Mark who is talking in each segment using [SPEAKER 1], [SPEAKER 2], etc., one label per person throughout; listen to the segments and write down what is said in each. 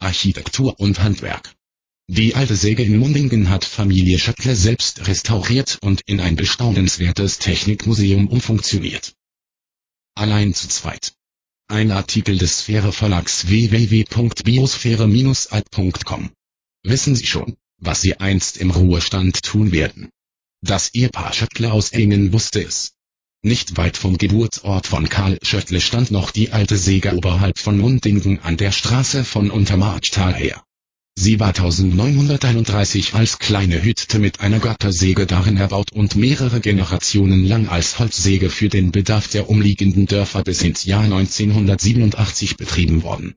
[SPEAKER 1] Architektur und Handwerk. Die alte Säge in Mundingen hat Familie Schöttler selbst restauriert und in ein bestaunenswertes Technikmuseum umfunktioniert. Allein zu zweit. Ein Artikel des Sphäre Verlags www.biosphäre-alt.com. Wissen Sie schon, was Sie einst im Ruhestand tun werden? Das Ehepaar Schöttler aus Engen wusste es. Nicht weit vom Geburtsort von Karl Schöttle stand noch die alte Säge oberhalb von Mundingen an der Straße von Untermarchtal her. Sie war 1931 als kleine Hütte mit einer Gattersäge darin erbaut und mehrere Generationen lang als Holzsäge für den Bedarf der umliegenden Dörfer bis ins Jahr 1987 betrieben worden.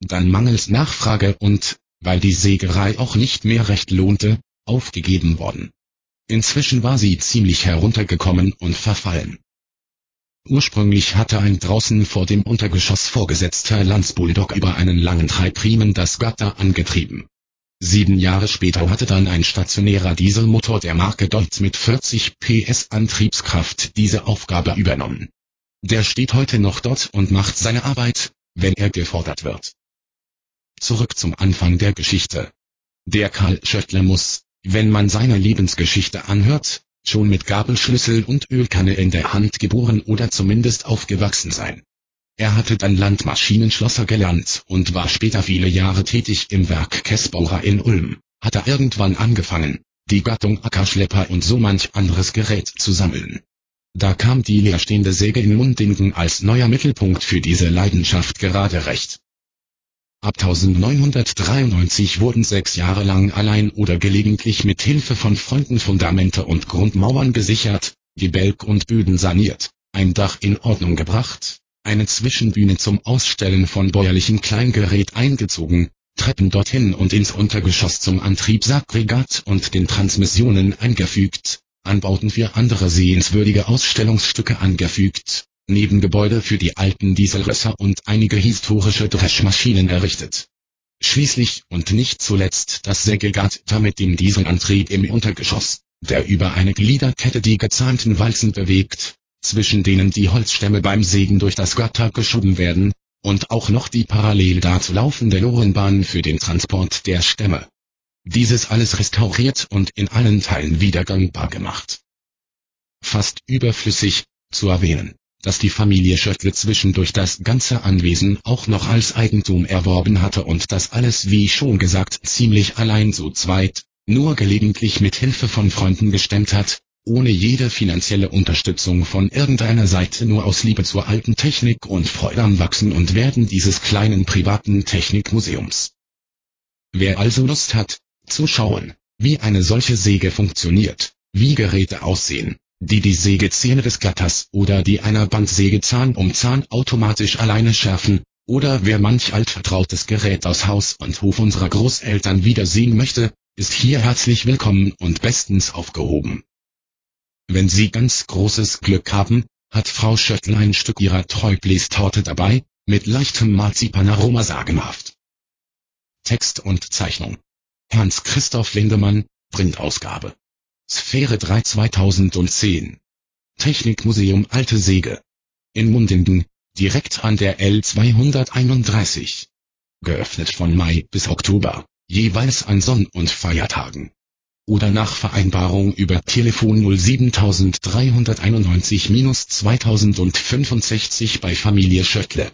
[SPEAKER 1] Dann mangels Nachfrage und, weil die Sägerei auch nicht mehr recht lohnte, aufgegeben worden. Inzwischen war sie ziemlich heruntergekommen und verfallen. Ursprünglich hatte ein draußen vor dem Untergeschoss vorgesetzter Landsbulldog über einen langen Treibriemen das Gatter angetrieben. Sieben Jahre später hatte dann ein stationärer Dieselmotor der Marke Deutz mit 40 PS Antriebskraft diese Aufgabe übernommen. Der steht heute noch dort und macht seine Arbeit, wenn er gefordert wird. Zurück zum Anfang der Geschichte. Der Karl Schöttler muss, wenn man seine Lebensgeschichte anhört, schon mit Gabelschlüssel und Ölkanne in der Hand geboren oder zumindest aufgewachsen sein. Er hatte dann Landmaschinenschlosser gelernt und war später viele Jahre tätig im Werk Kessbauer in Ulm, hatte irgendwann angefangen, die Gattung Ackerschlepper und so manch anderes Gerät zu sammeln. Da kam die leerstehende Säge in Mundingen als neuer Mittelpunkt für diese Leidenschaft gerade recht. Ab 1993 wurden sechs Jahre lang allein oder gelegentlich mit Hilfe von Freunden Fundamente und Grundmauern gesichert, Gebälk und Böden saniert, ein Dach in Ordnung gebracht, eine Zwischenbühne zum Ausstellen von bäuerlichem Kleingerät eingezogen, Treppen dorthin und ins Untergeschoss zum Antriebsaggregat und den Transmissionen eingefügt, Anbauten für andere sehenswürdige Ausstellungsstücke angefügt, Nebengebäude für die alten Dieselrösser und einige historische Dreschmaschinen errichtet. Schließlich und nicht zuletzt das Sägegatter mit dem Dieselantrieb im Untergeschoss, der über eine Gliederkette die gezahnten Walzen bewegt, zwischen denen die Holzstämme beim Sägen durch das Gatter geschoben werden, und auch noch die parallel dazu laufende Lorenbahn für den Transport der Stämme. Dieses alles restauriert und in allen Teilen wieder gangbar gemacht. Fast überflüssig, zu erwähnen dass die Familie Schöttle zwischendurch das ganze Anwesen auch noch als Eigentum erworben hatte und das alles wie schon gesagt ziemlich allein so zweit, nur gelegentlich mit Hilfe von Freunden gestemmt hat, ohne jede finanzielle Unterstützung von irgendeiner Seite nur aus Liebe zur alten Technik und Freude am Wachsen und Werden dieses kleinen privaten Technikmuseums. Wer also Lust hat, zu schauen, wie eine solche Säge funktioniert, wie Geräte aussehen, die die Sägezähne des Gatters oder die einer Bandsäge Zahn um Zahn automatisch alleine schärfen, oder wer manch altvertrautes Gerät aus Haus und Hof unserer Großeltern wiedersehen möchte, ist hier herzlich willkommen und bestens aufgehoben. Wenn Sie ganz großes Glück haben, hat Frau Schöttl ein Stück ihrer Treublästorte dabei, mit leichtem Marzipanaroma sagenhaft. Text und Zeichnung Hans Christoph Lindemann, Printausgabe Sphäre 3 2010 Technikmuseum Alte Säge in Mundingen, direkt an der L 231. Geöffnet von Mai bis Oktober, jeweils an Sonn- und Feiertagen. Oder nach Vereinbarung über Telefon 07391-2065 bei Familie Schöttle.